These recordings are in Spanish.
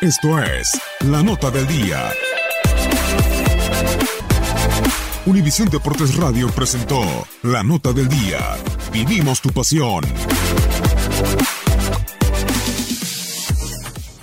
Esto es La Nota del Día. Univisión Deportes Radio presentó La Nota del Día. Vivimos tu pasión.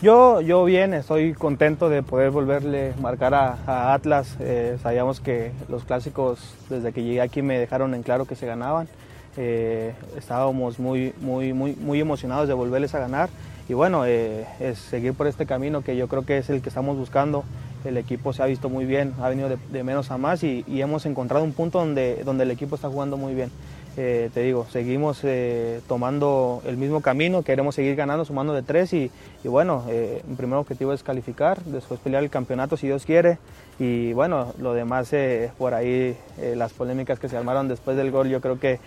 Yo, yo bien, estoy contento de poder volverle marcar a, a Atlas. Eh, sabíamos que los clásicos desde que llegué aquí me dejaron en claro que se ganaban. Eh, estábamos muy, muy, muy, muy emocionados de volverles a ganar y bueno, eh, es seguir por este camino que yo creo que es el que estamos buscando. El equipo se ha visto muy bien, ha venido de, menos a más y, hemos encontrado un punto donde, donde el equipo está jugando muy bien. Eh, te digo, seguimos eh, tomando el mismo camino, queremos seguir ganando, sumando de tres y, y bueno, eh, el primer objetivo es calificar, después pelear el campeonato si Dios quiere y bueno, lo demás por ahí, las polémicas que se armaron después del gol, yo creo que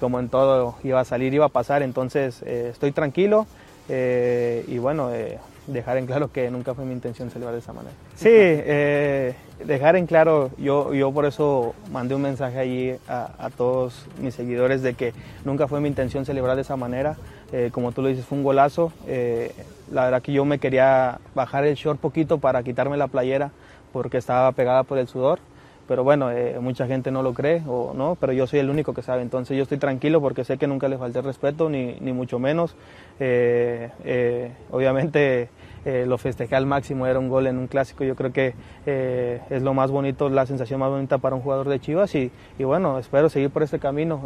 como en todo iba a salir, iba a pasar, entonces estoy tranquilo y bueno, dejar en claro que nunca fue mi intención celebrar de esa manera. Sí, eh, dejar en claro, yo, yo por eso mandé un mensaje allí a, a, todos mis seguidores de que nunca fue mi intención celebrar de esa manera. Eh, como tú lo dices, fue un golazo. Eh, la verdad que yo me quería bajar el short poquito para quitarme la playera porque estaba pegada por el sudor pero bueno, eh, mucha gente no lo cree o no, pero yo soy el único que sabe, entonces yo estoy tranquilo porque sé que nunca le falté respeto, ni, ni mucho menos. Eh, eh, obviamente lo festejé al máximo, era un gol en un clásico, yo creo que es lo más bonito, la sensación más bonita para un jugador de Chivas y, y bueno, espero seguir por este camino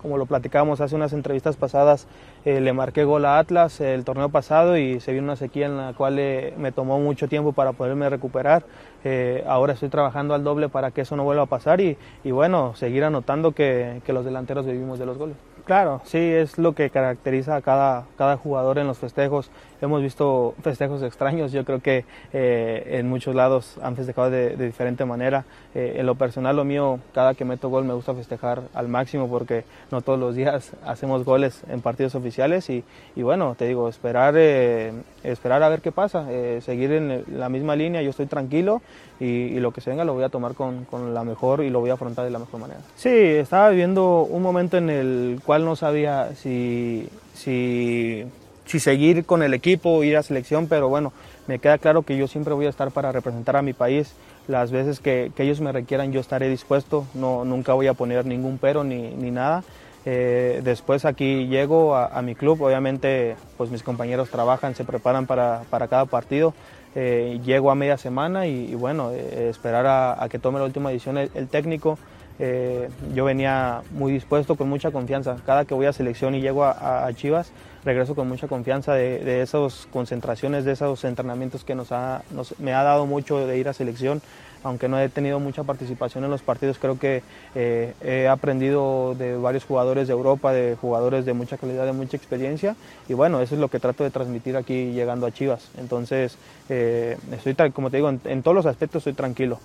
como lo platicábamos hace unas entrevistas pasadas, eh, le marqué gol a Atlas el torneo pasado y se vio una sequía en la cual eh, me tomó mucho tiempo para poderme recuperar. Eh, ahora estoy trabajando al doble para que eso no vuelva a pasar y, y bueno, seguir anotando que, que los delanteros vivimos de los goles. Claro, sí, es lo que caracteriza a cada, cada jugador en los festejos. Hemos visto festejos extraños, yo creo que eh, en muchos lados han festejado de, de diferente manera. Eh, en lo personal, lo mío, cada que meto gol me gusta festejar al máximo porque no todos los días hacemos goles en partidos oficiales y, y bueno, te digo, esperar, eh, esperar a ver qué pasa, eh, seguir en la misma línea, yo estoy tranquilo y, y, lo que se venga lo voy a tomar con, con la mejor y lo voy a afrontar de la mejor manera. Sí, estaba viviendo un momento en el cual no sabía si, si, seguir con el equipo o ir a selección, pero bueno, me queda claro que yo siempre voy a estar para representar a mi país. Las veces que, ellos me requieran yo estaré dispuesto, no, nunca voy a poner ningún pero ni, ni nada. Eh, después aquí llego a, mi club, obviamente pues mis compañeros trabajan, se preparan para, para cada partido. Eh, llego a media semana y, bueno, eh, esperar a, que tome la última decisión el técnico. Eh, yo venía muy dispuesto, con mucha confianza. Cada que voy a selección y llego a, Chivas, regreso con mucha confianza de, de, esas concentraciones, de esos entrenamientos que nos ha, me ha dado mucho de ir a selección aunque no he tenido mucha participación en los partidos, creo que eh, he aprendido de varios jugadores de Europa, de jugadores de mucha calidad, de mucha experiencia, y bueno, eso es lo que trato de transmitir aquí llegando a Chivas. Entonces, eh, estoy, como te digo, en, todos los aspectos estoy tranquilo.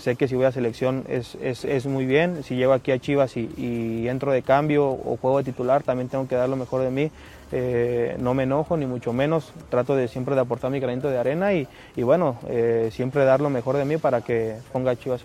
Sé que si voy a selección es, es, es, muy bien, si llego aquí a Chivas y, y entro de cambio o juego de titular, también tengo que dar lo mejor de mí eh, no me enojo ni mucho menos, trato de siempre de aportar mi granito de arena y, bueno, eh, siempre dar lo mejor de mí para que ponga Chivas.